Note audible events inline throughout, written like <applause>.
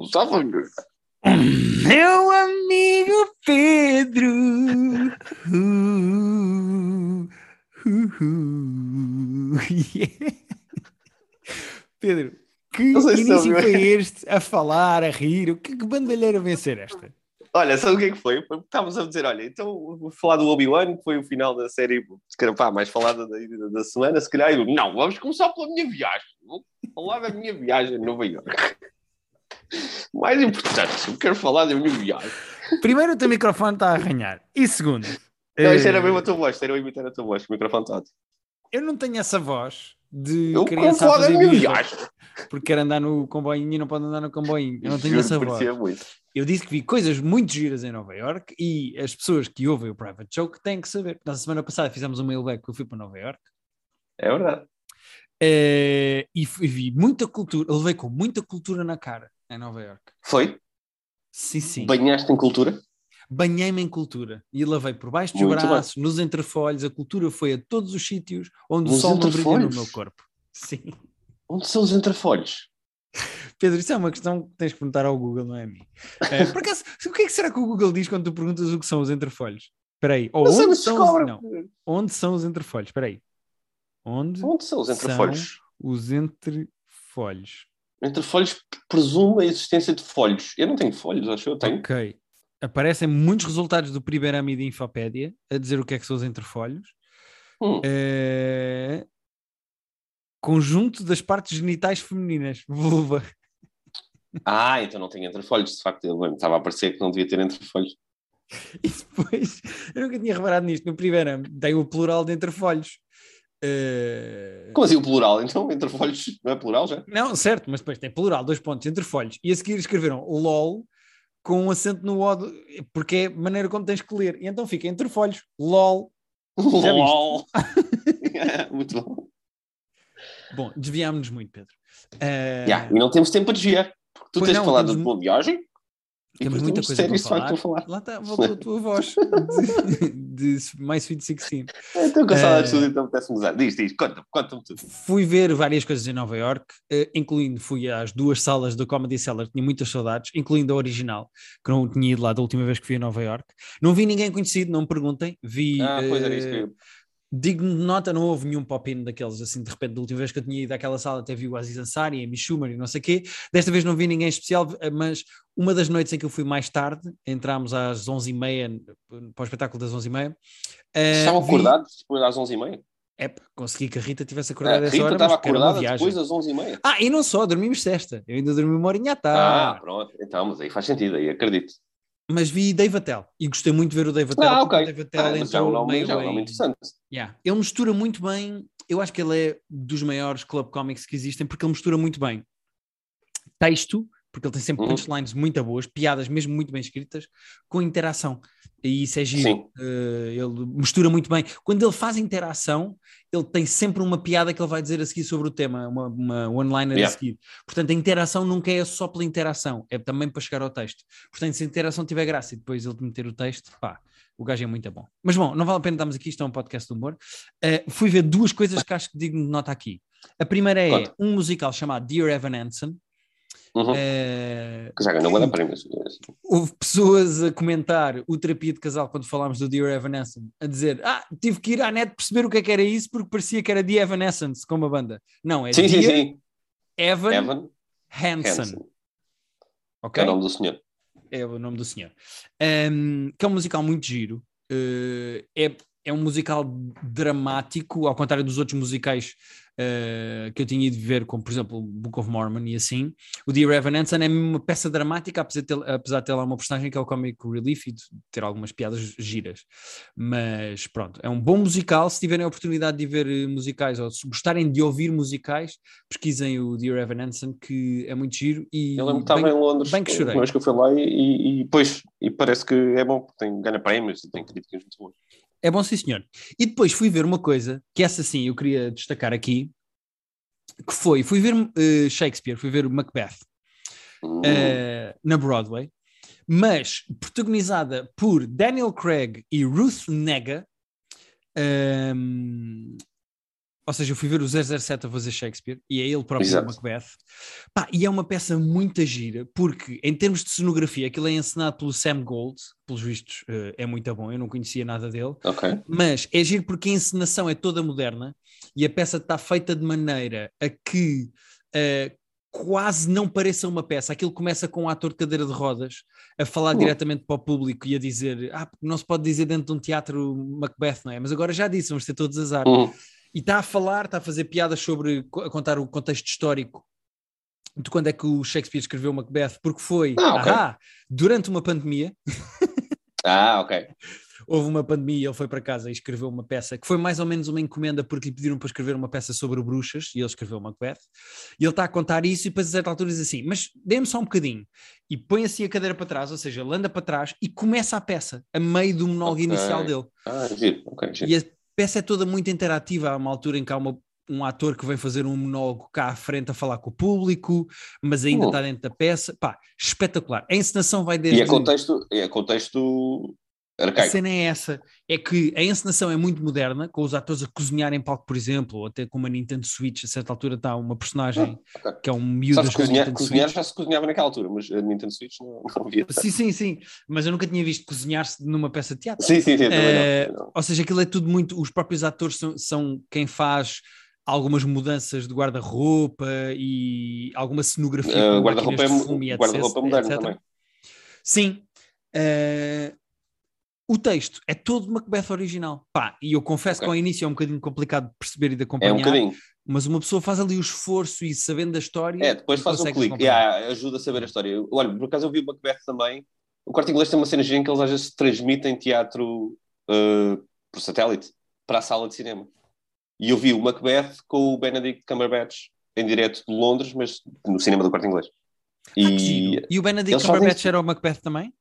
Usava. Meu amigo Pedro. Uh, uh, uh. Yeah. Pedro, que se início ouviu. foi este a falar, a rir? O que, que bandalheira vai ser esta? Olha, sabe o que é que foi? Estávamos a dizer, olha, então vou falar do Obi-Wan, que foi o final da série, se calhar, pá, mais falada da, da, semana, se calhar eu, não, vamos começar pela minha viagem. Vou falar da minha viagem a Nova York. Mais importante, eu quero falar da minha viagem. Primeiro, o teu microfone está a arranhar. E segundo, Não, isto era eh, mesmo a tua voz, era eu imitar a tua voz, o microfone está ótimo. eu não tenho essa voz de Eu criança a fazer viagem. porque quero andar no comboinho e não pode andar no comboinho. Eu não tenho Juro essa voz. muito. Eu disse que vi coisas muito giras em Nova York e as pessoas que ouvem o Private Joke têm que saber. Na semana passada fizemos um mailback que eu fui para Nova York É verdade. eh, e fui- vi muita cultura, levei com muita cultura na cara em Nova York. Foi? Sim, sim. Banhaste em cultura? Banhei-me em cultura e lavei por baixo dos Muito bem. braços, nos entrefolhos. A cultura foi a todos os sítios onde o Nos sol não brilha no meu corpo. Sim. Onde são os entrefolhos? Pedro, isso é uma questão que tens que perguntar ao Google, não é a mim. Eh, <laughs> por acaso, o que é que será que o Google diz quando tu perguntas o que são os entrefolhos? Espera aí. Ou onde, são descobre. os... não, onde são os entrefolhos? Espera aí. Onde Onde são os entrefolhos? os entrefolhos? Entrefolhos presume a existência de folhos. Eu não tenho folhos, acho que eu tenho. Ok. Aparecem muitos resultados do Primeirame Infopédia a dizer o que é que são os entrefolhos. Hum. Eh, Conjunto das partes genitais femininas. <laughs> Vulva. Ah, então não tenho entrefolhos, de facto. Ele estava a parecer que não devia ter entrefolhos. <laughs> E depois, eu nunca tinha reparado nisto. No Primeirame tem o plural de entrefolhos. Eh, Como assim o plural? Então, entrefolhos não é plural já? Não, certo, mas depois tem plural, dois pontos, entre folhos. E a seguir escreveram LOL com um acento no O, porque é a maneira como tens que ler. E então fica entre folhos, LOL. <laughs> LOL! <laughs> <laughs> Muito bom. Bom, desviámos-nos muito, Pedro. Eh, Yeah, E não temos tempo para desviar. Porque tu Pois tens não, falado de boa viagem. Temos muita coisa para falar. a falar. Lá está, voltou a tua voz <laughs> de, de My Sweet 16. Estou com saudades Eh, de tudo, então apetece-me usar. Diz, diz, conta-me, conta-me tudo. Fui ver várias coisas em Nova York, eh, incluindo fui às duas salas do Comedy Cellar, tinha muitas saudades, incluindo a original, que não tinha ido lá da última vez que fui a Nova York. Não vi ninguém conhecido, não me perguntem. Vi. Ah, pois era isso que eh, eu... Digno de nota, não houve nenhum pop-in daqueles, assim, de repente, da última vez que eu tinha ido àquela sala, até vi o Aziz Ansari, a Amy Schumer e não sei o quê. Desta vez não vi ninguém especial, mas uma das noites em que eu fui mais tarde, entramos às 11h30, para o espetáculo das 11h30. eh, Estavam vi- acordados depois às 11h30? É, consegui que a Rita tivesse A acordado essa Rita hora, estava acordada depois às 11h30. Ah, e não só, dormimos sexta. Eu ainda dormi uma horinha à Ah, tarde. pronto. Então, mas aí faz sentido, aí acredito. Mas vi Dave Attell e gostei muito de ver o Dave Attell. Ah, ok. O Dave Attell Ah, é um nome, meio já é um nome interessante. Yeah. Ele mistura muito bem. Eu acho que ele é dos maiores club comics que existem porque ele mistura muito bem texto, porque ele tem sempre Uhum. punchlines muito boas, piadas mesmo muito bem escritas, com interação. E isso é giro. Eh, ele mistura muito bem. Quando ele faz interação, ele tem sempre uma piada que ele vai dizer a seguir sobre o tema, uma, uma one-liner Yeah. a seguir. Portanto, a interação nunca é só pela interação, é também para chegar ao texto. Portanto, se a interação tiver graça e depois ele meter o texto, pá, o gajo é muito bom. Mas bom, não vale a pena estarmos aqui, isto é um podcast de humor. Eh, fui ver duas coisas que acho que digno de nota aqui. A primeira é Conta. um musical chamado Dear Evan Hansen. Uhum. Eh, Que já ganhou de <laughs> prémios. houve pessoas a comentar o terapia de casal quando falámos do Dear Evanescence, a dizer, ah, tive que ir à net perceber o que é que era isso porque parecia que era The Evanescence, como a banda. Não, é Sim, sim, Dear sim. Evan, Evan Hansen, Hansen. ok? Que é o nome do senhor. É o nome do senhor. Um, que é um musical muito giro. Uh, é, é um musical dramático, ao contrário dos outros musicais uh, que eu tinha ido ver, como por exemplo Book of Mormon e assim. O Dear Evan Hansen é uma peça dramática, apesar de ter, apesar de ter lá uma personagem que é o comic relief e de ter algumas piadas giras. Mas pronto, é um bom musical. Se tiverem a oportunidade de ver eh, musicais ou se gostarem de ouvir musicais, pesquisem o Dear Evan Hansen, que é muito giro. E Eu lembro que estava em Londres, bem que chorei. vez que eu fui lá e, e, e, pois, e parece que é bom, porque tem, ganha prémios e tem críticas muito boas. É bom, sim, senhor. E depois fui ver uma coisa, que essa sim eu queria destacar aqui, que foi, fui ver eh, Shakespeare, fui ver o Macbeth eh, na Broadway, mas protagonizada por Daniel Craig e Ruth Nega. ehm, ou seja, eu fui ver o 007 a fazer Shakespeare e é ele próprio o Exato. Macbeth. Pá, e é uma peça muito gira, porque em termos de cenografia, aquilo é encenado pelo Sam Gold, pelos vistos eh, é muito bom, eu não conhecia nada dele, Ok. mas é giro porque a encenação é toda moderna e a peça está feita de maneira a que eh, quase não pareça uma peça. Aquilo começa com um ator de cadeira de rodas a falar Hum. diretamente para o público e a dizer: Ah, não se pode dizer dentro de um teatro Macbeth, não é? Mas agora já disse, vamos ter todos azar. Uhum. E está a falar, está a fazer piadas sobre, a contar o contexto histórico de quando é que o Shakespeare escreveu Macbeth, porque foi Ah, ok. ahá, durante uma pandemia. Ah, ok. <laughs> houve uma pandemia, ele foi para casa e escreveu uma peça que foi mais ou menos uma encomenda porque lhe pediram para escrever uma peça sobre bruxas e ele escreveu Macbeth. E ele está a contar isso e depois a certa altura diz assim: Mas dê-me só um bocadinho. E põe assim a cadeira para trás, ou seja, ele anda para trás e começa a peça, a meio do monólogo Ok. inicial dele. Ah, giro. Ok, giro. E a peça é toda muito interativa. Há uma altura em que há uma- um ator que vem fazer um monólogo cá à frente a falar com o público, mas ainda Hum. está dentro da peça. Pá, espetacular. A encenação vai desde. E é contexto, é contexto A arcaico. cena é essa, é que a encenação é muito moderna, com os atores a cozinhar em palco, por exemplo, ou até com uma Nintendo Switch, a certa altura está uma personagem Ah, ok. que é um miúdo a jogar cozinhar, Nintendo cozinhar Switch. já se cozinhava naquela altura, mas a Nintendo Switch não, não havia. Sim, sim, sim, mas eu nunca tinha visto cozinhar-se numa peça de teatro. Sim, sim, sim, também Eh, não, não. Ou seja, aquilo é tudo muito. Os próprios atores são, são quem faz algumas mudanças de guarda-roupa e alguma cenografia. Com guarda-roupa é, guarda-roupa moderno etc. também. Sim. Eh, o texto é todo Macbeth original. Pá, e eu confesso Ok. que ao início é um bocadinho complicado de perceber e de É acompanhar, um bocadinho. mas uma pessoa faz ali o esforço e sabendo da história. É, depois faz um clique. Yeah, ajuda a saber a história. Olha, por acaso eu vi o Macbeth também. O Corte Inglês tem uma cena em que eles às vezes transmitem teatro eh, por satélite para a sala de cinema. E eu vi o Macbeth com o Benedict Cumberbatch em direto de Londres, mas no cinema do Corte Inglês. Ah, E. E o Benedict fazem Cumberbatch era o Macbeth também?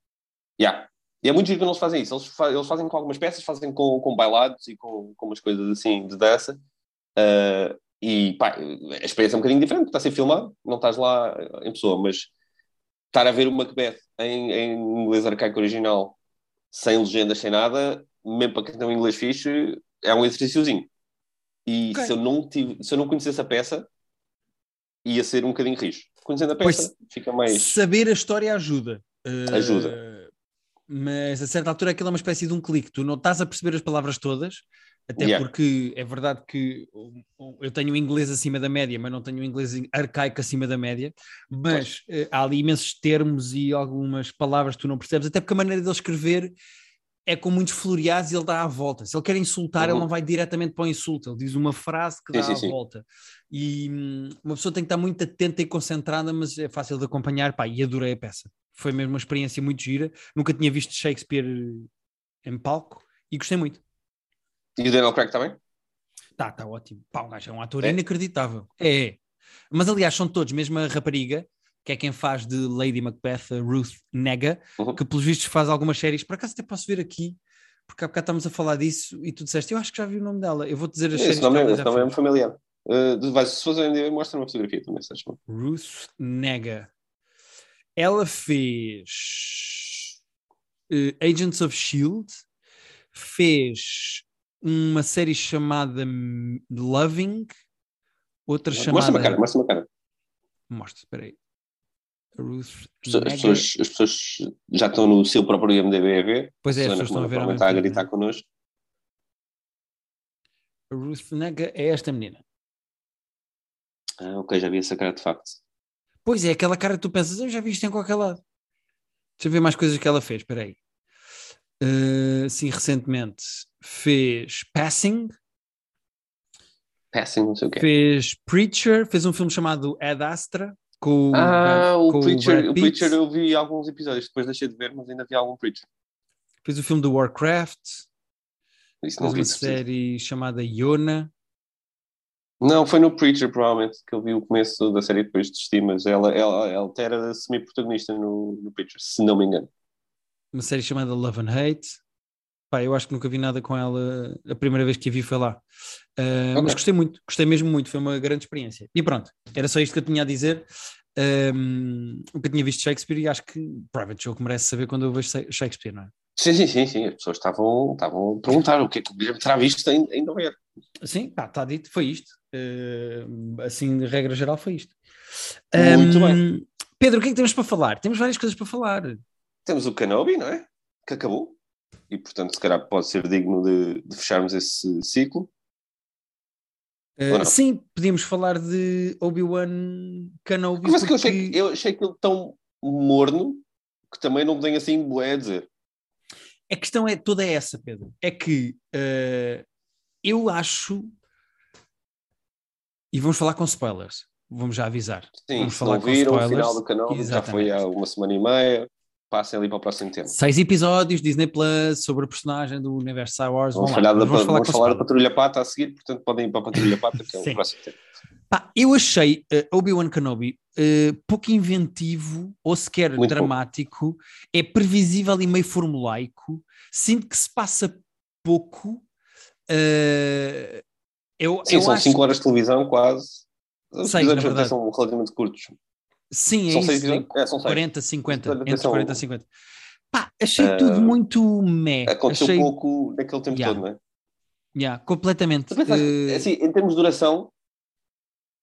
yeah. E é muito giro quando eles fazem isso. Eles, fa- eles fazem com algumas peças, fazem com, com bailados e com, com umas coisas assim de dança. Eh, e pá, a experiência é um bocadinho diferente, está a ser filmado, não estás lá em pessoa, mas estar a ver o Macbeth em, em inglês arcaico original, sem legendas, sem nada, mesmo para quem tem um inglês fixe, é um exercíciozinho. E Ok. se, eu não tive, se eu não conhecesse a peça, ia ser um bocadinho rijo. Conhecendo a Pois, peça, fica mais. Saber a história ajuda. Eh, Ajuda. Mas a certa altura aquilo é uma espécie de um clique. Tu não estás a perceber as palavras todas, até Yeah. porque é verdade que eu tenho o inglês acima da média, mas não tenho o inglês arcaico acima da média. Mas eh, há ali imensos termos e algumas palavras que tu não percebes, até porque a maneira dele escrever é com muitos floreados e ele dá a volta. Se ele quer insultar, ele Uhum. não vai diretamente para o insulto, ele diz uma frase que Sim, dá sim, a volta. E hum, uma pessoa tem que estar muito atenta e concentrada, mas é fácil de acompanhar. Pá, e adorei a peça. Foi mesmo uma experiência muito gira. Nunca tinha visto Shakespeare em palco e gostei muito. E o Daniel Craig também? Tá, tá ótimo. Pá, o gajo é um ator É? inacreditável. É. Mas aliás, são todos, mesmo a rapariga, que é quem faz de Lady Macbeth, Ruth Nega, Uhum. que pelos vistos faz algumas séries. Por acaso até posso ver aqui, porque há bocado estamos a falar disso e tu disseste, eu acho que já vi o nome dela. Eu vou dizer as séries Esse nome, é, esse nome é fez. familiar. Uh, vai, se fosse ainda mostra uma fotografia também, se. Ruth Nega. Ela fez eh, Agents of Shield, fez uma série chamada Loving, outra chamada. Mostra-me a cara, mostra-me a cara. Mostra, espera aí. Ruth As pessoas, as pessoas- as pessoas já estão no seu próprio IMDB a ver. Pois é, as pessoas estão a ver está a gritar né? connosco. Ruth Nega é esta menina. Ah, ok, já vi essa cara de facto. Pois é, aquela cara que tu pensas, eu já vi isto em qualquer lado. Deixa eu ver mais coisas que ela fez, espera aí. Eh, sim, recentemente fez Passing, Passing, não sei o quê. fez Preacher, fez um filme chamado Ad Astra com, Ah, o com Preacher, o Pitt. Preacher eu vi alguns episódios, depois deixei de ver, mas ainda vi algum Preacher. fez o filme do Warcraft, Isso fez uma de série chamada Iona. Não, foi no Preacher, provavelmente, que eu vi o começo da série depois desisti, mas ela, ela, ela era semi-protagonista no, no Preacher, se não me engano. uma série chamada Love and Hate. Pá, eu acho que nunca vi nada com ela. A primeira vez que a vi foi lá. Uh, Ok. Mas gostei muito, gostei mesmo muito. Foi uma grande experiência. E pronto, era só isto que eu tinha a dizer. Um, nunca tinha visto Shakespeare e acho que Private Joke merece saber quando eu vejo Shakespeare, não é? Sim, sim, sim, sim. As pessoas estavam, estavam a perguntar o que é que o Guilherme terá visto em, em. Sim, pá, está dito, foi isto. Uh, assim, de regra geral, foi isto. Muito um, bem. Pedro, o que é que temos para falar? Temos várias coisas para falar. Temos o Kenobi, não é? Que acabou. E, portanto, se calhar pode ser digno de, de fecharmos esse ciclo. Uh, sim, podíamos falar de Obi-Wan Kenobi. Mas porque... que eu achei, eu achei aquilo tão morno que também não tem assim boé a dizer. A questão é toda essa, Pedro. É que uh, eu acho. E vamos falar com spoilers. Vamos já avisar. Sim, vamos falar não viram o final do canal, Exatamente. já foi há uma semana e meia. Passem ali para o próximo tempo. Seis episódios, Disney Plus, sobre a personagem do universo Star Wars. Vamos, falar, da, vamos, falar, vamos falar da Patrulha Pata a seguir, portanto podem ir para a Patrulha <laughs> Pata, que é o próximo tempo. Pá, eu achei uh, Obi-Wan Kenobi uh, pouco inventivo ou sequer Muito dramático, pouco. é previsível e meio formulaico, sinto que se passa pouco. Uh, eu, Sim, eu são 5 acho... horas de televisão quase. Os seis, episódios são relativamente curtos. Sim, são é seis isso. É, são 40, 50. Entre atenção, 40 e 50. Pá, achei uh, tudo muito meh. Aconteceu achei... pouco naquele tempo yeah. todo, não é? Yeah, completamente. Uh... Assim, em termos de duração,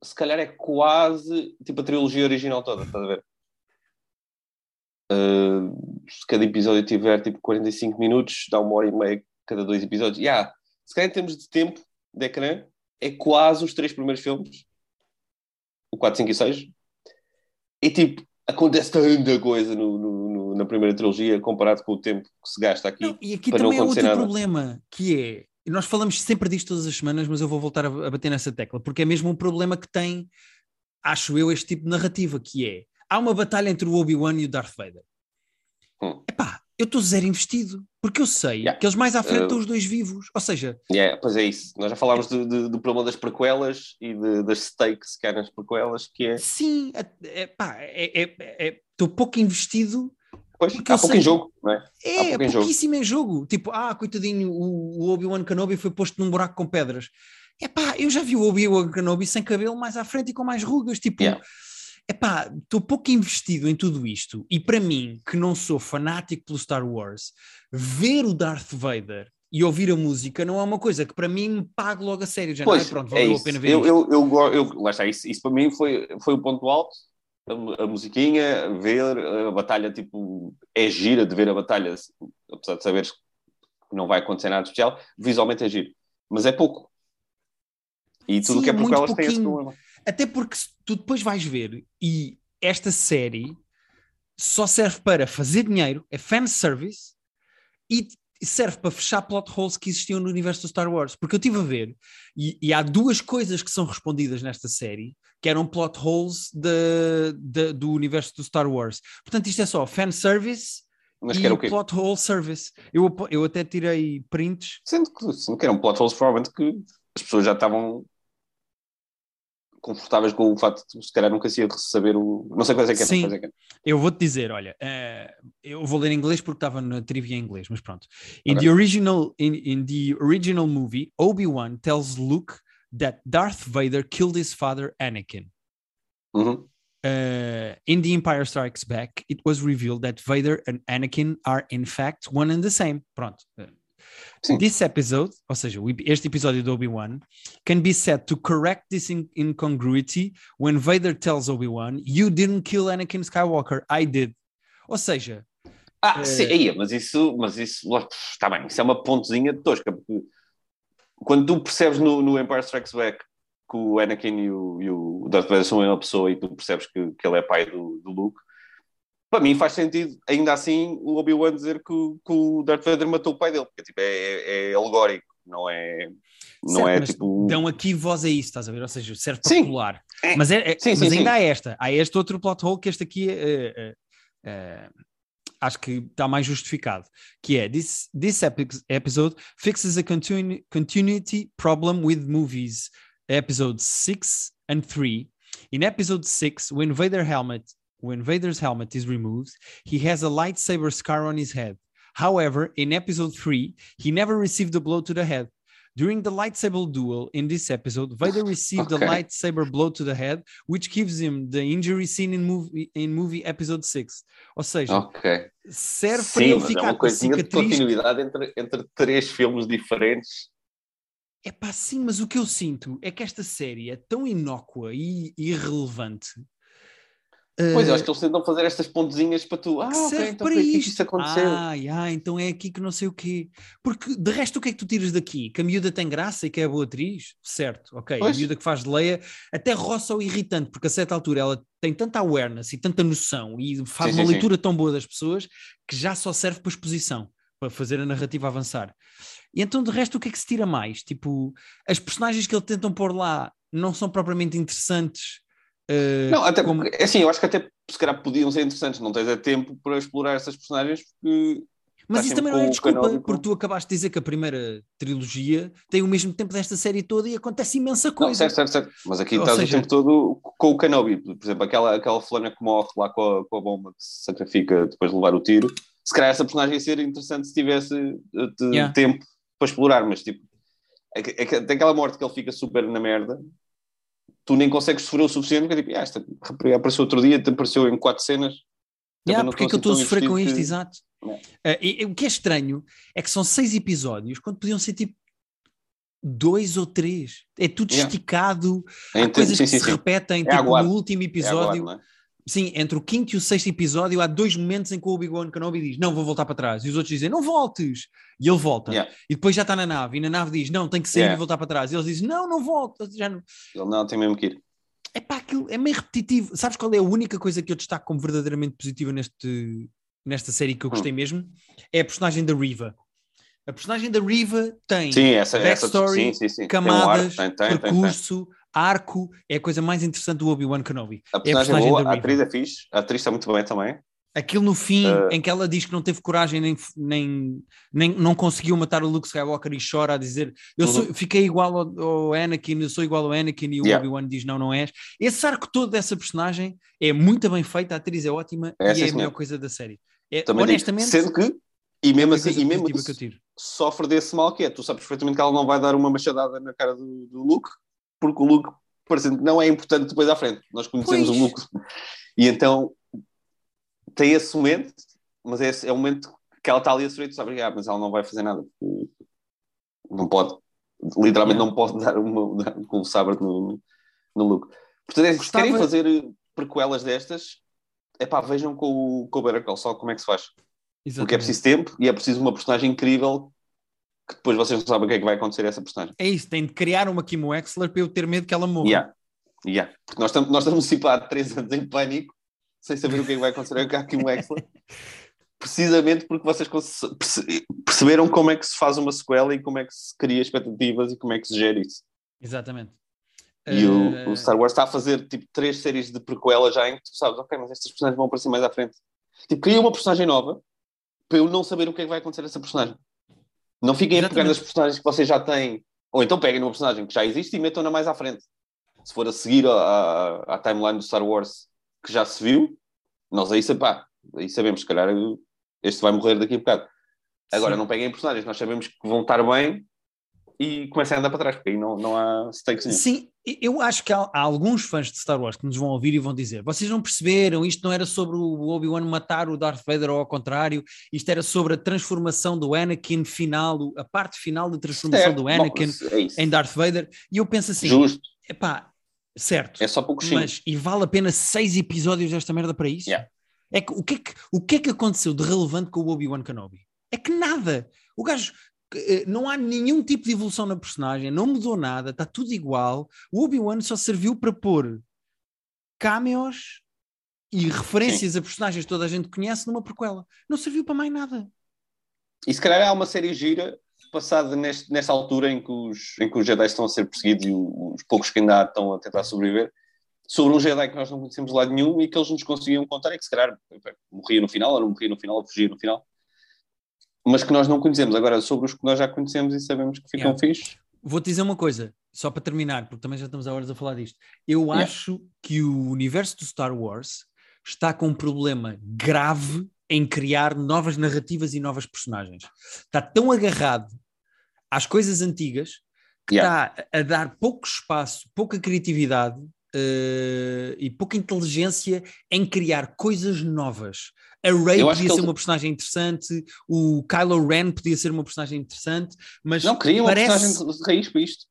se calhar é quase tipo a trilogia original toda, estás a ver? Uh, se cada episódio tiver tipo 45 minutos, dá uma hora e meia cada dois episódios. Yeah, se calhar em termos de tempo de ecrã, é quase os três primeiros filmes. O 4, 5 e 6. E tipo, acontece tanta coisa no, no, no, na primeira trilogia comparado com o tempo que se gasta aqui. Não, e aqui também é outro nada. problema, que é nós falamos sempre disto todas as semanas, mas eu vou voltar a, a, bater nessa tecla, porque é mesmo um problema que tem, acho eu, este tipo de narrativa, que é, há uma batalha entre o Obi-Wan e o Darth Vader. Hum. Epá, eu estou zero investido, porque eu sei yeah. que eles mais à frente uh, estão os dois vivos, ou seja... Yeah, pois é isso, nós já falámos do, do, do problema das prequelas e de, das stakes que há nas prequelas, que é... Sim, é, é, é, estou pouco investido Pois, Porque há pouco sei, em jogo, não é? É, há pouquíssimo em jogo. em jogo. Tipo, ah, coitadinho, o, o Obi-Wan Kenobi foi posto num buraco com pedras. É pá, eu já vi o Obi-Wan Kenobi sem cabelo mais à frente e com mais rugas. Tipo, yeah. Pá, estou pouco investido em tudo isto. E para mim, que não sou fanático pelo Star Wars, ver o Darth Vader e ouvir a música não é uma coisa que para mim me paga logo a sério. Já pois, não é? Pronto, valeu é a pena ver eu, isto. Eu, eu, eu, lá está, isso, isso para mim foi, foi o ponto alto a, a, musiquinha, ver a batalha, tipo, é gira de ver a batalha, apesar de saberes que não vai acontecer nada especial, visualmente é giro. Mas é pouco. E tudo o que é porque elas têm esse problema. Até porque tu depois vais ver, e esta série só serve para fazer dinheiro, é fanservice, e serve para fechar plot holes que existiam no universo do Star Wars. Porque eu estive a ver, e, e, há duas coisas que são respondidas nesta série, que eram plot holes de, de, do universo do Star Wars. Portanto, isto é só fanservice Mas e plot hole service. Eu, eu até tirei prints. Sendo que, sendo que eram plot holes, provavelmente que as pessoas já estavam confortáveis com o facto de se calhar nunca se ia saber o. Não sei quais é que é. Sim, é que é. eu vou-te dizer, olha, uh, eu vou ler em inglês porque estava na trivia em inglês, mas pronto. In okay. the original in, in the original movie, Obi-Wan tells Luke that Darth Vader killed his father Anakin. Uhum. Uh, in The Empire Strikes Back, it was revealed that Vader and Anakin are in fact one and the same. Pronto. Sim. This episode, ou seja, este episódio do Obi-Wan, can be said to correct this in incongruity when Vader tells Obi-Wan, You didn't kill Anakin Skywalker, I did. Ou seja. Ah, uh... sim, mas isso, mas isso está bem, isso é uma pontezinha de tosca, porque quando tu percebes no, no Empire Strikes Back que o Anakin e o, e o Darth Vader são uma pessoa e tu percebes que, que ele é pai do, do Luke, para mim faz sentido, ainda assim, o Obi-Wan dizer que, que, o Darth Vader matou o pai dele, porque tipo, é, é, é alegórico, não é. Não certo, é tipo. Dão aqui voz a isso, estás a ver? Ou seja, serve para sim. colar. É. Mas, é, é sim, mas sim, ainda há esta. Há este outro plot hole que este aqui é acho que está mais justificado, que é this, this episode fixes a continu continuity problem with movies episode 6 and 3. In episode 6, when Vader helmet when Vader's helmet is removed, he has a lightsaber scar on his head. However, in episode 3, he never received a blow to the head. During the lightsaber duel in this episode, Vader <laughs> received Okay. a lightsaber blow to the head, which gives him the injury seen in movie, in movie episode 6. Ou seja, Ok. serve para Sim, ele mas é ficar uma coisinha de cicatriz. continuidade entre, entre três filmes diferentes. É pá, sim, mas o que eu sinto é que esta série é tão inócua e irrelevante. Pois, eu eh, acho que eles tentam fazer estas pontezinhas para tu. Ah, serve então para aqui que isto. isso aconteceu. Ah, ah, então é aqui que não sei o quê. Porque de resto, o que é que tu tiras daqui? Que a miúda tem graça e que é boa atriz? Certo, ok. Pois. A miúda que faz de Leia até roça o irritante, porque a certa altura ela tem tanta awareness e tanta noção e faz Sim, uma sim, sim. leitura tão boa das pessoas que já só serve para exposição, para fazer a narrativa avançar. E então, de resto, o que é que se tira mais? Tipo, as personagens que ele tentam pôr lá não são propriamente interessantes. Eh, Não, até como- porque, é assim, eu acho que até se calhar podiam ser interessantes, não tens é tempo para explorar essas personagens porque Mas isso também não é desculpa, canónico. porque tu acabaste de dizer que a primeira trilogia tem o mesmo tempo desta série toda e acontece imensa Não, coisa. certo, certo, certo. Mas aqui Ou estás seja- o tempo todo com o Kenobi. Por exemplo, aquela, aquela fulana que morre lá com a, com a bomba que se sacrifica depois de levar o tiro. Se calhar essa personagem ia ser interessante se tivesse eh, de- Yeah. tempo para explorar, mas tipo, é é tem aquela morte que ele fica super na merda. Tu nem consegues sofrer o suficiente, porque é tipo, ah, esta apareceu outro dia, te apareceu em quatro cenas. Yeah, porque é que eu estou a sofrer com isto, investido exato. Ah, e- e o que é estranho é que são seis episódios, quando podiam ser tipo dois ou três. É tudo Yeah. esticado, que- há coisas sim, que sim, se sim. repetem, É tipo aguado. no último É episódio. agora, não é? Sim, entre o quinto e o sexto episódio há dois momentos em que o Obi-Wan Kenobi diz não, vou voltar para trás. E os outros dizem não voltes. E ele volta. Yeah. E depois já está na nave. E na nave diz não, tem que sair Yeah. e voltar para trás. E eles dizem não, não volta. Já não... Ele não tem mesmo que ir. É pá, aquilo é meio repetitivo. Sabes qual é a única coisa que eu destaco como verdadeiramente positiva neste, nesta série que eu gostei Hum. mesmo? É a personagem da Riva. A personagem da Riva tem Sim, essa, essa backstory, sim, sim, sim. camadas, tem um ar, tem, tem. percurso, arco. É a coisa mais interessante do Obi-Wan Kenobi. A é a personagem é personagem boa, a atriz é fixe, a atriz está muito bem também. Aquilo no fim, Uh, em que ela diz que não teve coragem nem, nem, nem não conseguiu matar o Luke Skywalker e chora a dizer eu sou, fiquei igual ao, ao Anakin, eu sou igual ao Anakin e o. Yeah. Obi-Wan diz não, não és. Esse arco todo dessa personagem é muito bem feito, a atriz é ótima É, e é a melhor coisa da série. É, Também digo. honestamente, Sendo que, e mesmo é assim, e mesmo que sofre desse mal que é. Tu sabes perfeitamente que ela não vai dar uma machadada na cara do, do Luke, porque o Luke, parecendo que não é importante depois à frente. Nós conhecemos Pois. o Luke. E então tem esse momento, mas é, esse- é o momento que ela está ali a sofrer, tu sabes, ah, mas ela não vai fazer nada. Não pode. Literalmente não pode dar uma dar o sabre no, no Luke. Portanto, é, se Gostava- querem fazer eh, prequelas destas, é pá, vejam com o, com o Better Call Saul como é que se faz. Porque é Exatamente. preciso tempo e é preciso uma personagem incrível que depois vocês não sabem o que é que vai acontecer a essa personagem. É isso, tem de criar uma Kim Wexler para eu ter medo que ela morra. Yeah. Yeah. Porque nós estamos, nós estamos tipo há três anos em pânico, sem saber o que é que vai acontecer a Kim Wexler, <laughs> precisamente porque vocês perceberam como é que se faz uma sequela e como é que se cria expectativas e como é que se gera isso. Exatamente. E Eh, o, o Star Wars está a fazer tipo três séries de prequela já em que tu sabes, ok, mas estas personagens vão aparecer mais à frente. Tipo, cria uma personagem nova para eu não saber o que é que vai acontecer a essa personagem. Não fiquem a pegar Exatamente. nas personagens que vocês já têm, ou então peguem numa personagem que já existe e metam-na mais à frente. Se for a seguir a- a- à timeline do Star Wars que já se viu, nós aí, pá, aí sabemos, se calhar este vai morrer daqui a bocado. Agora, Sim. não peguem personagens, nós sabemos que vão estar bem e comecem a andar para trás, porque aí não, não há stakes nenhum. Sim, eu acho que há, há alguns fãs de Star Wars que nos vão ouvir e vão dizer: vocês não perceberam, isto não era sobre o Obi-Wan matar o Darth Vader ou ao contrário, isto era sobre a transformação do Anakin final, a parte final da transformação do Bom, Anakin mas é em Darth Vader. E eu penso assim: Justo. epá, certo, É só pouco sim. mas e vale a pena seis episódios desta merda para isso? Yeah. É que, o, que é que, o que é que aconteceu de relevante com o Obi-Wan Kenobi? É que nada. O gajo. Eh, Não há nenhum tipo de evolução na personagem, não mudou nada, está tudo igual. O Obi-Wan só serviu para pôr cameos e referências a personagens que toda a gente conhece numa prequela. Não serviu para mais nada. E se calhar há uma série gira passada neste, nesta altura em que, os, em que os Jedi estão a ser perseguidos e os poucos que ainda estão a tentar sobreviver, sobre um Jedi que nós não conhecemos de lado nenhum e que eles nos conseguiam contar e que se calhar morria no final, ou não morria no final, ou fugia no final, mas que nós não conhecemos. Agora, sobre os que nós já conhecemos e sabemos que ficam Yeah. fixe, Vou-te dizer uma coisa, só para terminar, porque também já estamos a horas a falar disto. Eu Yeah. acho que o universo do Star Wars está com um problema grave em criar novas narrativas e novas personagens. Está tão agarrado às coisas antigas que yeah. está a dar pouco espaço, pouca criatividade uh, e pouca inteligência em criar coisas novas. A Rey podia ser ele... uma personagem interessante, o Kylo Ren podia ser uma personagem interessante, mas. Não, queria uma parece... personagem de raiz para isto.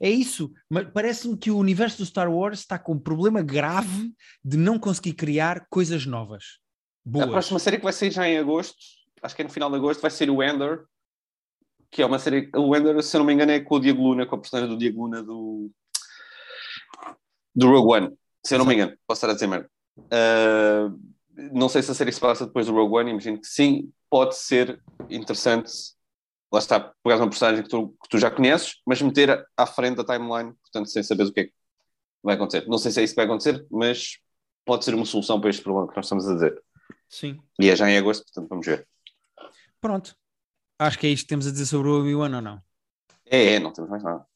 É isso, mas parece-me que o universo do Star Wars está com um problema grave de não conseguir criar coisas novas. Boas. A próxima série que vai sair já em agosto, acho que é no final de agosto, vai ser o Ender, que é uma série. O Ender, se eu não me engano, é com o Diego Luna, com a personagem do Diego Luna do. do Rogue One, se eu não me engano, posso estar a dizer merda. Uh, não sei se a série se passa depois do Rogue One, imagino que sim, pode ser interessante. Lá está, pegar uma personagem que tu, que tu já conheces, mas meter à frente da timeline, portanto, sem saber o que é que vai acontecer. Não sei se é isso que vai acontecer, mas pode ser uma solução para este problema que nós estamos a dizer. Sim. E é já em agosto, portanto, vamos ver. Pronto. Acho que é isto que temos a dizer sobre o Obi-Wan ou não? É, é, não temos mais nada.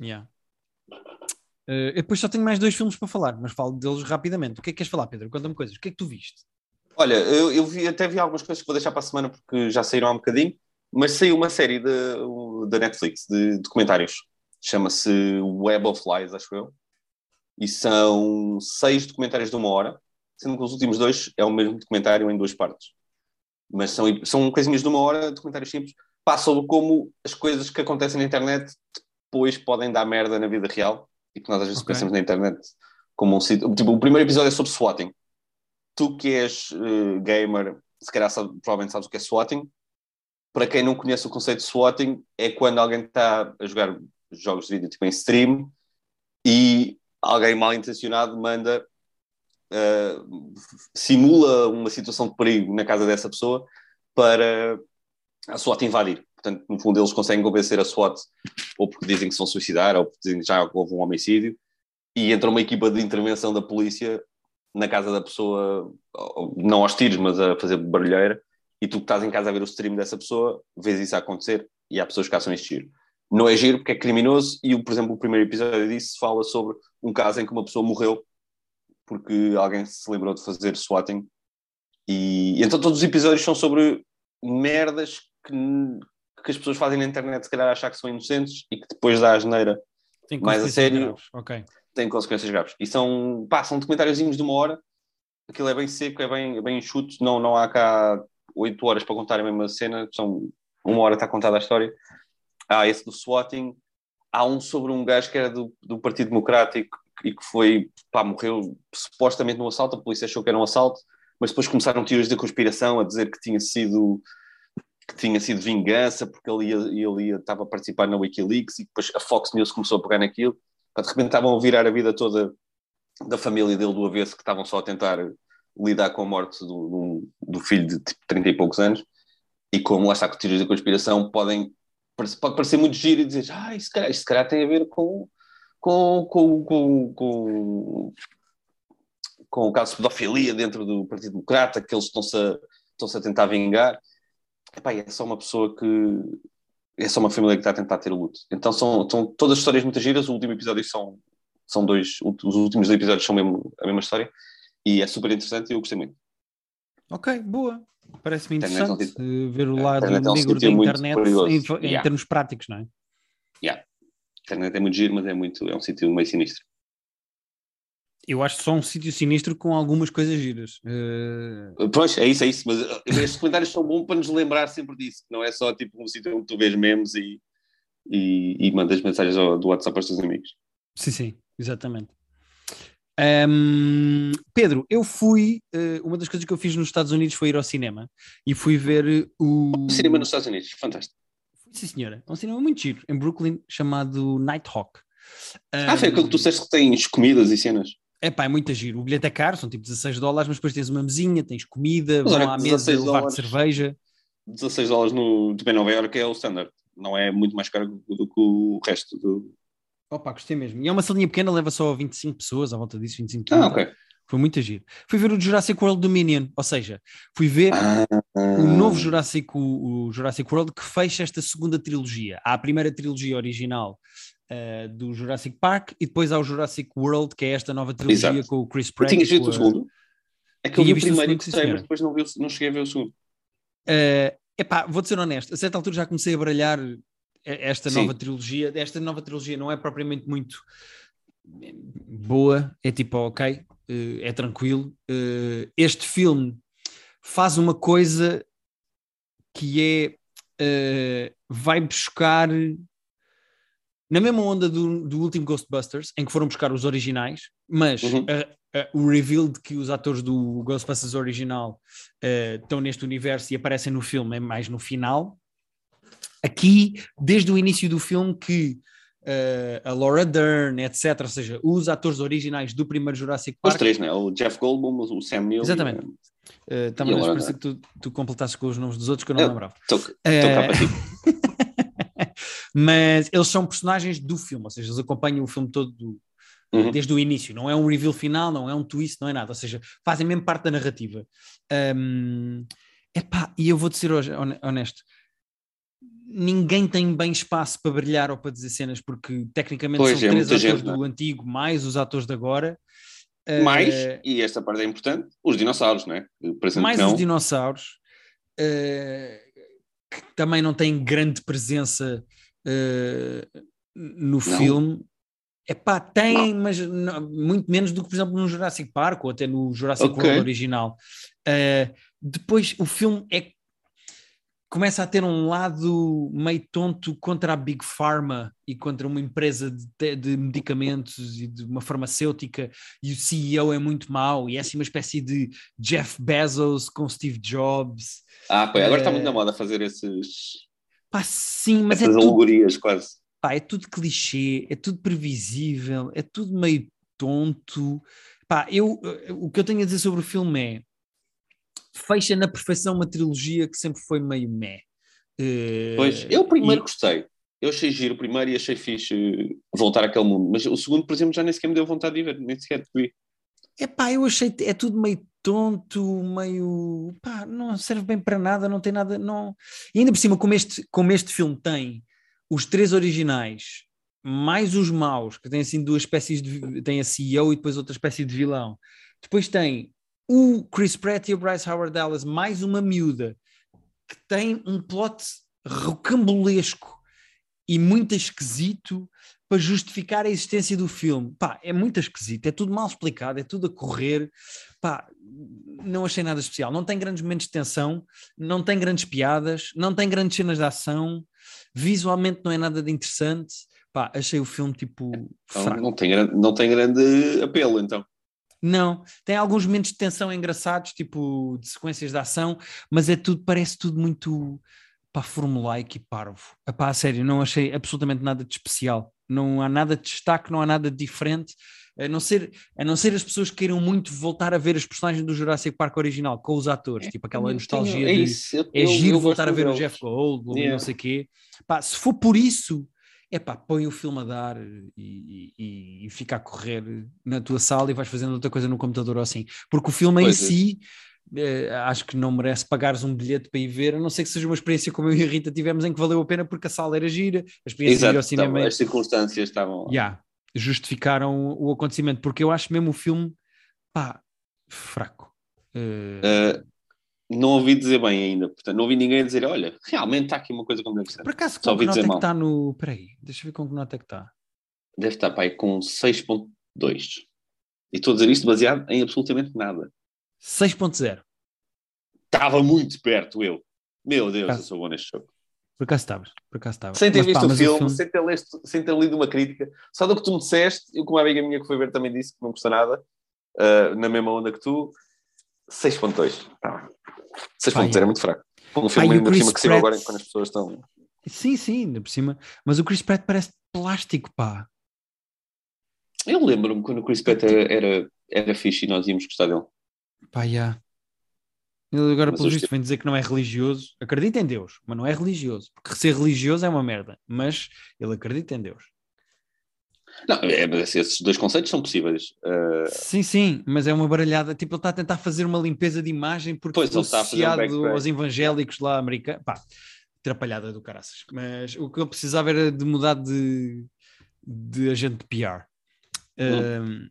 Yeah. Uh, depois só tenho mais dois filmes para falar, mas falo deles rapidamente. O que é que queres falar, Pedro? Conta-me coisas. O que é que tu viste? Olha, eu, eu vi, até vi algumas coisas que vou deixar para a semana porque já saíram há um bocadinho, mas saiu uma série da Netflix de documentários. Chama-se Web of Lies, acho eu. E são seis documentários de uma hora, sendo que os últimos dois é o mesmo documentário em duas partes. Mas são, são coisinhas de uma hora, documentários simples, pá, sobre como as coisas que acontecem na internet depois podem dar merda na vida real e que nós às vezes okay. pensamos na internet como um sítio. Tipo, o primeiro episódio é sobre swatting. Tu que és uh, gamer, se calhar sabe, provavelmente sabes o que é swatting. Para quem não conhece o conceito de swatting, é quando alguém está a jogar jogos de vídeo tipo em stream e alguém mal intencionado manda uh, simula uma situação de perigo na casa dessa pessoa para a SWAT invadir. Portanto, no fundo, eles conseguem convencer a SWAT ou porque dizem que se vão suicidar ou porque dizem que já houve um homicídio e entra uma equipa de intervenção da polícia na casa da pessoa, não aos tiros, mas a fazer barulheira, e tu que estás em casa a ver o stream dessa pessoa, vês isso a acontecer e há pessoas que caçam este giro. Não é giro porque é criminoso e, por exemplo, o primeiro episódio disso fala sobre um caso em que uma pessoa morreu porque alguém se lembrou de fazer swatting. E então todos os episódios são sobre merdas que, que as pessoas fazem na internet, se calhar achar que são inocentes e que depois da asneira mais a sério okay. têm consequências graves. E são, pá, são documentáriozinhos de uma hora, aquilo é bem seco, é bem, é bem enxuto, não, não há cá oito horas para contar a mesma cena, são uma hora está contada a história. Há esse do swatting, há um sobre um gajo que era do, do Partido Democrático e que foi, pá, morreu supostamente num assalto, a polícia achou que era um assalto, mas depois começaram teorias da conspiração a dizer que tinha sido que tinha sido vingança porque ele, ia, ele ia, estava a participar na Wikileaks e depois a Fox News começou a pegar naquilo. De repente estavam a virar a vida toda da família dele do avesso que estavam só a tentar lidar com a morte do, do, filho de tipo, 30 e poucos anos e como lá está com teorias da conspiração podem pode parecer muito giro e dizer ah, isso calhar, isso calhar tem a ver com com, com, com, com, com o caso de pedofilia dentro do Partido Democrata, que eles estão-se a, estão a tentar vingar. Epá, é só uma pessoa que. É só uma família que está a tentar ter luto. Então são, são todas histórias muito giras. O último episódio são, são dois. Os últimos dois episódios são mesmo a mesma história. E é super interessante e eu gostei muito. Ok, boa. Parece-me interessante ver o lado negro da internet em, em yeah. termos práticos, não é? Yeah internet é muito giro, mas é, muito, é um sítio meio sinistro. Eu acho só um sítio sinistro com algumas coisas giras. Uh... Pois, é isso, é isso. Mas uh, estes comentários são bons para nos lembrar sempre disso. Não é só tipo um sítio onde tu vês memes e, e, e mandas mensagens ao, do WhatsApp aos teus amigos. Sim, sim, exatamente. Um, Pedro, eu fui. Uh, uma das coisas que eu fiz nos Estados Unidos foi ir ao cinema e fui ver o. O cinema nos Estados Unidos, fantástico. Sim, senhora. É um cinema muito giro, em Brooklyn, chamado Nighthawk. Um, ah, foi aquilo que tu disseste que tens comidas e cenas. É pá, é muito giro. O bilhete é caro, são tipo 16 dólares, mas depois tens uma mesinha, tens comida, mas vão à mesa levar de cerveja. 16 dólares no, de Nova York é o standard, não é muito mais caro do que o resto do. Opa, gostei mesmo. E é uma salinha pequena, leva só 25 pessoas, à volta disso, 25 Ah, ok. Foi muito giro. Fui ver o Jurassic World Dominion, ou seja, fui ver ah, o novo Jurassic, o, Jurassic World que fecha esta segunda trilogia. Há a primeira trilogia original uh, do Jurassic Park e depois há o Jurassic World, que é esta nova trilogia Exato. com o Chris Pratt. tinhas visto o segundo? É que eu vi o primeiro e gostei, mas depois não, não cheguei a ver o segundo. Uh, epá, vou-te ser honesto, a certa altura já comecei a baralhar esta Sim. nova trilogia, esta nova trilogia não é propriamente muito boa, é tipo, ok, eh, é tranquilo. Eh, Este filme faz uma coisa que é eh, vai buscar na mesma onda do, do último Ghostbusters, em que foram buscar os originais, mas Uhum. a- a- o reveal de que os atores do Ghostbusters original eh, estão neste universo e aparecem no filme é mais no final. Aqui, desde o início do filme, que eh, a Laura Dern, etc., ou seja, os atores originais do primeiro Jurassic Os Park, três, né? O Jeff Goldblum, o Sam Neill. Exatamente. eh, estava E a a Laura parecer que tu, tu completasses com os nomes dos outros que eu não Eu- lembrava. Estou cá Eh, para ti. <laughs> mas eles são personagens do filme, ou seja, eles acompanham o filme todo do- Uhum. desde o início. Não é um reveal final, não é um twist, não é nada. Ou seja, fazem mesmo parte da narrativa. Hum, epá, e eu vou-te ser hoje hone- honesto. Ninguém tem bem espaço para brilhar ou para dizer cenas, porque tecnicamente Pois, são é três atores gente, não é? do antigo, mais os atores de agora. Mais, Eh, e esta parte é importante, os dinossauros, não é? Mais não. os dinossauros, eh, que também não têm grande presença eh, no filme. Epá, tem, mas não- muito menos do que, por exemplo, no Jurassic Park ou até no Jurassic Ok. World original. Eh, depois o filme é começa a ter um lado meio tonto contra a Big Pharma e contra uma empresa de, de medicamentos e de uma farmacêutica e o CEO é muito mau e é assim uma espécie de Jeff Bezos com Steve Jobs. Ah, pô, agora está Eh, muito na moda fazer esses, Pá, sim, mas é essas tudo, alegorias quase. pá, é tudo clichê, é tudo previsível, é tudo meio tonto. Pá, eu, eh, o que eu tenho a dizer sobre o filme é fecha na perfeição uma trilogia que sempre foi meio meh. Eh, Pois, eu primeiro e- gostei. Eu achei giro o primeiro e achei fixe voltar àquele mundo. Mas o segundo, por exemplo, já nem sequer me deu vontade de ver, nem sequer vi. Epá, eu achei, é tudo meio tonto, meio, pá, não serve bem para nada, não tem nada, não... E ainda por cima, como este, como este filme tem os três originais, mais os maus, que tem assim duas espécies de, tem a CEO e depois outra espécie de vilão, depois tem o Chris Pratt e o Bryce Howard Dallas, mais uma miúda, que tem um plot rocambolesco e muito esquisito para justificar a existência do filme. Pá, é muito esquisito, é tudo mal explicado, é tudo a correr. Pá, não achei nada especial. Não tem grandes momentos de tensão, não tem grandes piadas, não tem grandes cenas de ação, visualmente não é nada de interessante. Pá, achei o filme tipo Então, não, tem, grande- não tem grande apelo, então. Não, tem alguns momentos de tensão engraçados, tipo de sequências de ação, mas é tudo, parece tudo muito pá, formulaico e parvo. Epá, a sério, não achei absolutamente nada de especial. Não há nada de destaque, não há nada de diferente. A não, ser, a não ser as pessoas que queiram muito voltar a ver os personagens do Jurassic Park original com os atores, tipo aquela nostalgia tenho- é de isso, eu- é eu- giro eu voltar a ver o. Jeff Goldblum Yeah. não sei o quê. Pá, se for por isso, é pá, põe o filme a dar e, e, e fica a correr na tua sala e vais fazendo outra coisa no computador ou assim. Porque o filme em Pois é. si, acho que não merece pagares um bilhete para ir ver, a não ser que seja uma experiência como eu e a Rita tivemos em que valeu a pena porque a sala era gira, a experiência de ir Exato, ao cinema as circunstâncias estavam lá. Yeah, justificaram o acontecimento, porque eu acho mesmo o filme, pá, fraco. Eh, Uh, não ouvi dizer bem ainda, portanto, não ouvi ninguém dizer: olha, realmente está aqui uma coisa como deve ser. por acaso, só com que nota é que está no. Peraí, deixa eu ver com que nota é que está. Deve estar pai, com 6,2. E estou a dizer isto baseado em absolutamente nada. 6.0. Estava muito perto, eu. Meu Deus, Caso. eu sou bom neste jogo. Por acaso estavas, por acaso estavas. Sem ter Mas, visto pá, o mas filme, Sem, ter sem ter lido uma crítica, só do que tu me disseste, eu com uma amiga minha que foi ver também disse que não custa nada, uh, na mesma onda que tu, 6.2. Tá. 6.0 Pá, é muito fraco. Um filme e o ainda por Chris cima que saiu Pratt- agora quando as pessoas estão... Sim, sim, ainda por cima. Mas o Chris Pratt parece plástico, pá. Eu lembro-me quando o Chris Pratt era, era, era fixe e nós íamos gostar dele. Pá. Ele agora, Mas pelo visto, vem dizer que não é religioso. Acredita em Deus, mas não é religioso. Porque ser religioso é uma merda. Mas ele acredita em Deus. Não, é, mas esses dois conceitos são possíveis. Uh, Sim, sim, mas é uma baralhada. Tipo, ele está a tentar fazer uma limpeza de imagem porque Pois, um associado backtrack. aos evangélicos lá americanos. Pá, atrapalhada do caraças. Mas o que ele precisava era de mudar de, de agente de PR. Um,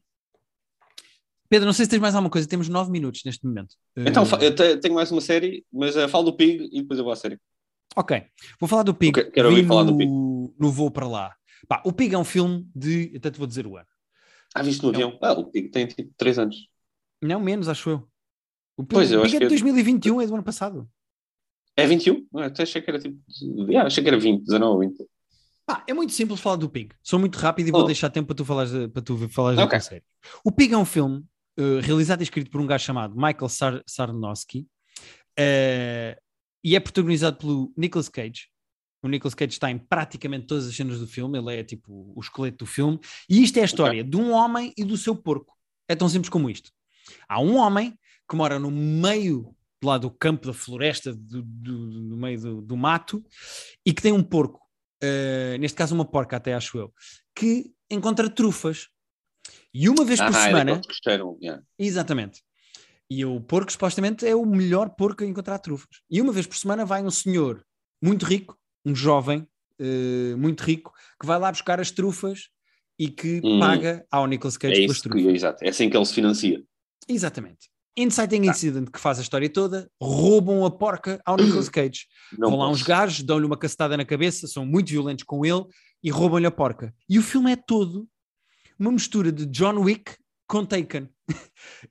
Pedro, não sei se tens mais alguma coisa. Temos nove minutos neste momento. Então, fa- eu te- tenho mais uma série, mas uh, falo do Pig e depois eu vou à série. Ok, vou falar do Pig. Ok, quero ouvir Vi falar do no- Pig. No voo para lá. Pá, o Pig é um filme de. Até te vou dizer o ano. Ah, viste no avião? Ah, o Pig tem tipo 3 anos. Não, menos, acho eu. O Pig, Pois, eu o Pig é de é- 2021, é do ano passado. É 21? Ah, até achei que era tipo. de- Ah, achei que era 20, 19 ou 20. Pá, é muito simples falar do Pig. Sou muito rápido e vou Oh. deixar tempo para tu falares, para tu falares da Ok. tua série. O Pig é um filme eh, realizado e escrito por um gajo chamado Michael Sar Sarnowski eh, e é protagonizado pelo Nicolas Cage. O Nicolas Cage está em praticamente todas as cenas do filme, ele é tipo o esqueleto do filme. E isto é a história de um homem e do seu porco. É tão simples como isto. Há um homem que mora no meio lá do campo, da floresta, do, do- do meio do, do mato, e que tem um porco, eh, neste caso uma porca até acho eu, que encontra trufas. E uma vez por ah, semana, é que gostaram. Yeah. Exatamente. E o porco, supostamente, é o melhor porco a encontrar trufas. E uma vez por semana vai um senhor muito rico, um jovem eh, muito rico, que vai lá buscar as trufas e que Hum. paga ao Nicolas Cage É pelas isso que, trufas. exato. É assim que ele se financia. Exatamente. Inciting Tá. Incident, que faz a história toda, roubam a porca ao Nicolas <clears throat> Cage. Não Vão lá posso. uns gajos, dão-lhe uma cacetada na cabeça, são muito violentos com ele e roubam-lhe a porca. E o filme é todo uma mistura de John Wick com Taken.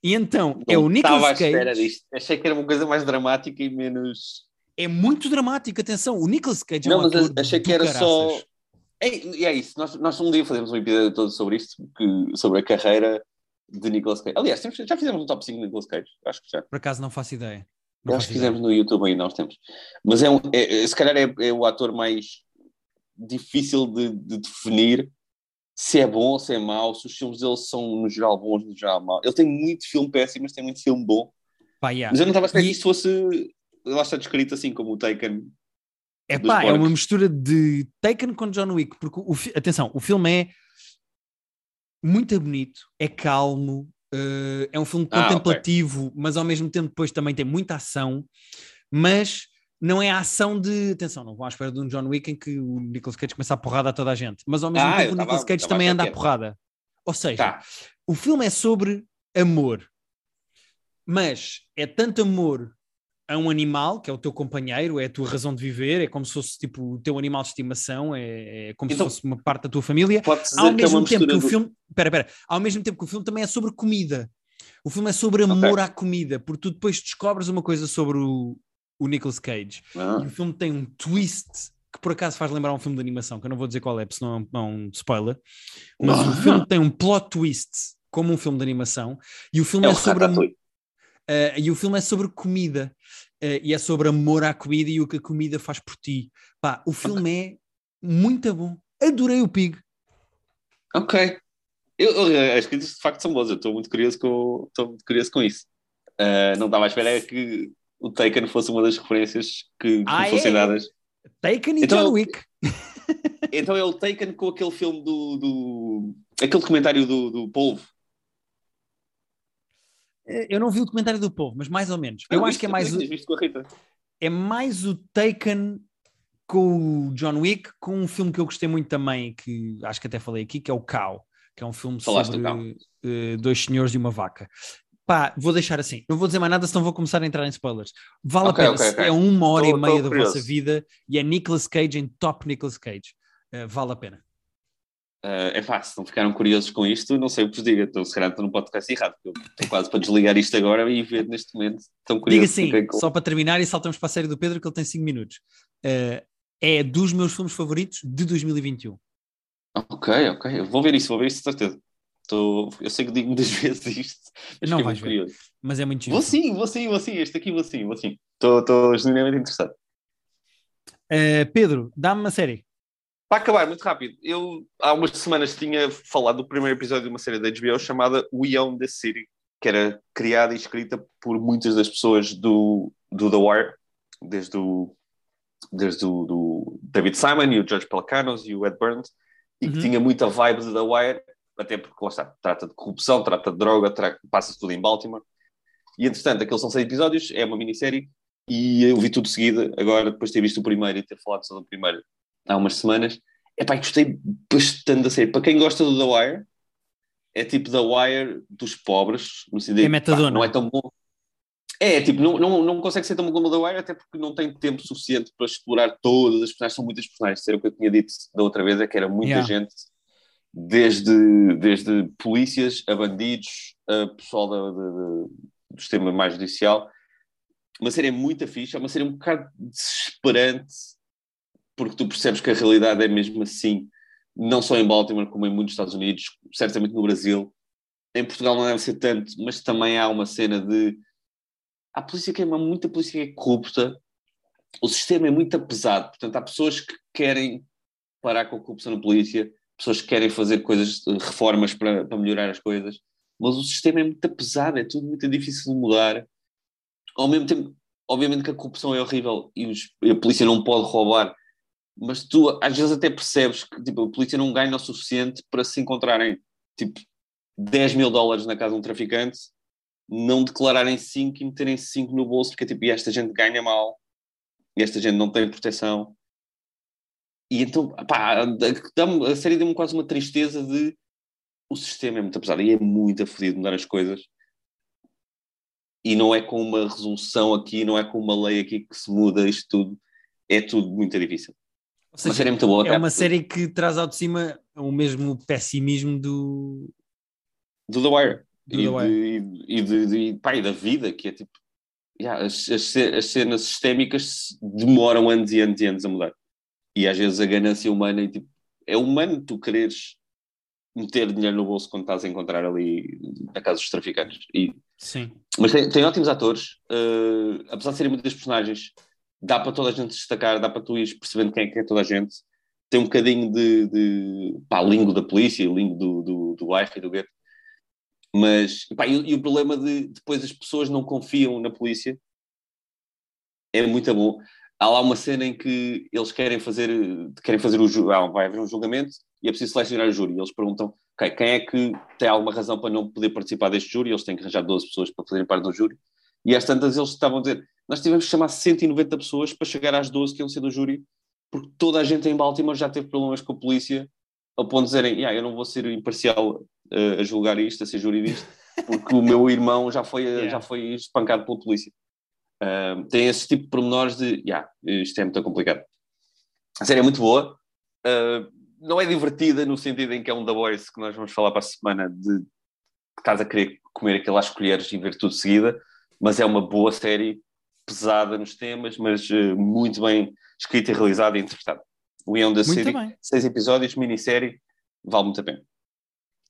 e então é Não o Estava à Nicolas espera Cage. disto. Achei que era uma coisa mais dramática e menos. É muito dramático, atenção. O Nicolas Cage Não, é um mas achei que era só. caraças. É, e é isso. Nós, nós um dia fazemos um episódio todo sobre isto, que, sobre a carreira de Nicolas Cage. Aliás, já fizemos um top 5 de Nicolas Cage. Acho que já. Por acaso não faço ideia. Não acho que ideia. fizemos no YouTube ainda há uns tempos. Mas é, um, é- é- se calhar é, é o ator mais difícil de, de definir se é bom ou se é mau, se os filmes dele são no geral bons, no geral mau. Ele tem muito filme péssimo, mas tem muito filme bom. Pá, yeah. Mas eu não estava a esperar E- que isto fosse. Lá está descrito assim como o Taken. É pá, é uma mistura de Taken com John Wick, porque o, fi- atenção, o filme é muito bonito, é calmo, eh, é um filme Ah, ok. contemplativo, mas ao mesmo tempo depois também tem muita ação, mas não é a ação de, atenção, não vou à espera de um John Wick em que o Nicolas Cage começa a porrada a toda a gente, mas ao mesmo Ah, tempo o Nicolas Cage também anda a porrada. Ou seja, Tá. o filme é sobre amor, mas é tanto amor a um animal, que é o teu companheiro, é a tua razão de viver, é como se fosse tipo o teu animal de estimação, é, é como Então- se fosse uma parte da tua família. Ao dizer que é mesmo tempo que o do... filme, espera, espera, ao mesmo tempo que o filme também é sobre comida. O filme é sobre amor à comida, porque tu depois descobres uma coisa sobre o, o Nicolas Cage. Ah, E o filme tem um twist que por acaso faz lembrar um filme de animação, que eu não vou dizer qual é, porque senão é um- é spoiler. Mas o Ah. filme tem um plot twist, como um filme de animação, e o filme é é, o sobre. Uh, e o filme é sobre comida uh, e é sobre amor à comida e o que a comida faz por ti. Pá, o filme é muito bom. Adorei o Pig. Ok. Eu, eu, as críticas de facto são boas. Eu estou muito curioso com, estou muito curioso com isso. Ah, não estava à espera que o Taken fosse uma das referências que, que Ah, fossem é? dadas. Taken e Então- John Wick. <laughs> Então é o Taken com aquele filme do. do aquele documentário do, do Polvo. Uh, Eu não vi o documentário do povo, mas mais ou menos. Eu Ah, acho que é mais, o, é mais o Taken com o John Wick, com um filme que eu gostei muito também, que acho que até falei aqui, que é o Cow, que é um filme Falaste do sobre Cow. uh, dois senhores e uma vaca. Pá, vou deixar assim. Não vou dizer mais nada, senão vou começar a entrar em spoilers. Vale Ok, a pena. ok, ok. É uma hora Tô- e meia da curioso. vossa vida e é Nicolas Cage em top Nicolas Cage. Uh, vale a pena. Ah, é fácil, se não ficaram curiosos com isto, não sei o que vos diga. Estou, se calhar estou no podcast errado, porque estou quase para desligar isto agora e ver neste momento. Tão Diga curioso. assim, fiquei com- só para terminar e saltamos para a série do Pedro, que ele tem 5 minutos. Uh, é dos meus filmes favoritos de 2021. Ok, ok. Eu Vou ver isso, vou ver isso de certeza. Estou... Eu sei que digo muitas <laughs> vezes isto, mas Não vais muito ver. curioso. Mas é muito giro. Vou sim, vou sim, vou sim. Este aqui vou sim, vou sim. Estou, estou genuinamente interessado. Uh, Pedro, dá-me uma série. Para acabar, muito rápido, eu há umas semanas tinha falado do primeiro episódio de uma série da HBO chamada We Own the City, que era criada e escrita por muitas das pessoas do, do The Wire, desde o, desde o do David Simon e o George Pelecanos e o Ed Burns, e que Uhum. tinha muita vibe de The Wire, até porque lá está, trata de corrupção, trata de droga, tra- passa-se tudo em Baltimore. E entretanto, aqueles são seis episódios, é uma minissérie, e eu vi tudo de seguida, agora depois de ter visto o primeiro e ter falado só do primeiro há umas semanas. Epá, gostei bastante da série. Para quem gosta do The Wire, é tipo The Wire dos pobres, no sentido É de, pá, metadona. não é tão bom. É, tipo, não, não, não consegue ser tão bom como The Wire, até porque não tem tempo suficiente para explorar todas as personagens. São muitas personagens. Era o que eu tinha dito da outra vez, é que era muita Yeah. gente, desde, desde polícias a bandidos, a pessoal da, da- do sistema mais judicial. Uma série muito fixe, é uma série um bocado desesperante, porque tu percebes que a realidade é mesmo assim, não só em Baltimore, como em muitos Estados Unidos, certamente no Brasil. Em Portugal não deve ser tanto, mas também há uma cena de há polícia que é uma, muita polícia que é corrupta, o sistema é muito pesado, portanto há pessoas que querem parar com a corrupção na polícia, pessoas que querem fazer coisas, reformas para, para melhorar as coisas, mas o sistema é muito pesado, é tudo muito difícil de mudar. Ao mesmo tempo, obviamente que a corrupção é horrível e os- e a polícia não pode roubar, mas tu às vezes até percebes que tipo, a polícia não ganha o suficiente para se encontrarem tipo 10 mil dólares na casa de um traficante não declararem 5 e meterem 5 no bolso, porque tipo, esta gente ganha mal, esta gente não tem proteção. E então, pá, a série deu-me quase uma tristeza de o sistema é muito pesado e é muito afodido mudar as coisas. E não é com uma resolução aqui, não é com uma lei aqui que se muda isto tudo. É tudo muito difícil. Ou Uma seja, série muito boa. é uma série que traz ao de cima o mesmo pessimismo do, do The Wire. Do e, The Wire. De, e, de, de- pá, e da vida, que é tipo. yeah, as, as, as cenas sistémicas demoram anos e anos e anos a mudar. E às vezes a ganância humana é tipo. É humano tu quereres meter dinheiro no bolso quando estás a encontrar ali na casa dos traficantes. E, Sim. mas tem, tem ótimos atores, eh, apesar de serem muitas personagens, dá para toda a gente destacar, dá para tu ires percebendo quem é que é toda a gente. Tem um bocadinho de, de pá, lingo da polícia, lingo do, do, do bairro e do gueto. Mas, pá, e, e o problema de depois as pessoas não confiam na polícia é muito bom. Há lá uma cena em que eles querem fazer, querem fazer o ah, vai haver um julgamento e é preciso selecionar o júri. Eles perguntam, ok, quem é que tem alguma razão para não poder participar deste júri? Eles têm que arranjar 12 pessoas para fazerem parte do júri. E às tantas eles estavam a dizer, nós tivemos que chamar 190 pessoas para chegar às 12 que iam ser do júri, porque toda a gente em Baltimore já teve problemas com a polícia, ao ponto de dizerem, yeah, eu não vou ser imparcial eh, a julgar isto, a ser júri disto, porque o meu irmão já foi, <laughs> Yeah. já foi espancado pela polícia. Tem esse tipo de pormenores de, yeah, isto é muito complicado. A série é muito boa, ah, não é divertida no sentido em que é um The Voice que nós vamos falar para a semana de que estás a querer comer aquilo às colheres e ver tudo de seguida, mas é uma boa série, pesada nos temas, mas eh, muito bem escrita e realizada e interpretada. The Muito City, bem. seis episódios, minissérie, vale muito a pena.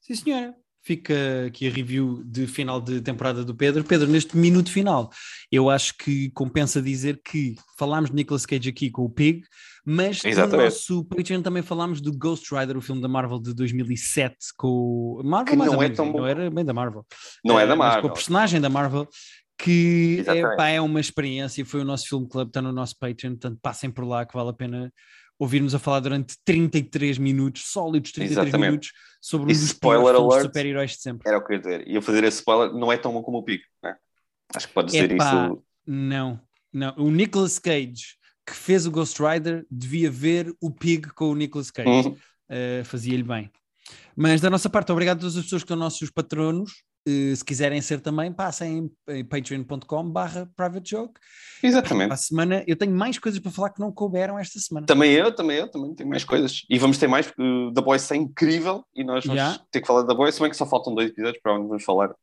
Sim, senhora. Fica aqui a review de final de temporada do Pedro. Pedro, neste minuto final, eu acho que compensa dizer que falámos de Nicolas Cage aqui com o Pig, mas no Exatamente. nosso Patreon também falámos do Ghost Rider, o filme da Marvel de 2007, com o Marvel Que mais não é tão bom. não era bem da Marvel. Não é Eh, da mas Com Marvel. a personagem da Marvel, que é, pá, é uma experiência, foi o nosso filme club, está no nosso Patreon, portanto passem por lá que vale a pena ouvirmos a falar durante 33 minutos, sólidos 33 Exatamente. minutos, sobre um dos spoiler alert, super-heróis de sempre. Era o que eu ia dizer. E eu fazer esse spoiler, não é tão bom como o Pico, né? Acho que pode dizer Epá, isso. Não, não. O Nicolas Cage, que fez o Ghost Rider, devia ver o Pig com o Nicolas Cage. Uhum. Uh, Fazia-lhe bem. Mas da nossa parte, obrigado a todas as pessoas que são nossos patronos. Uh, se quiserem ser também, passem em, patreon.com barra private joke. Exatamente. A semana, eu tenho mais coisas para falar que não couberam esta semana. Também eu, também eu, também tenho mais coisas. E vamos ter mais, porque The Boys é incrível e nós vamos Já. ter que falar da Boys, se bem que só faltam dois episódios, para onde vamos falar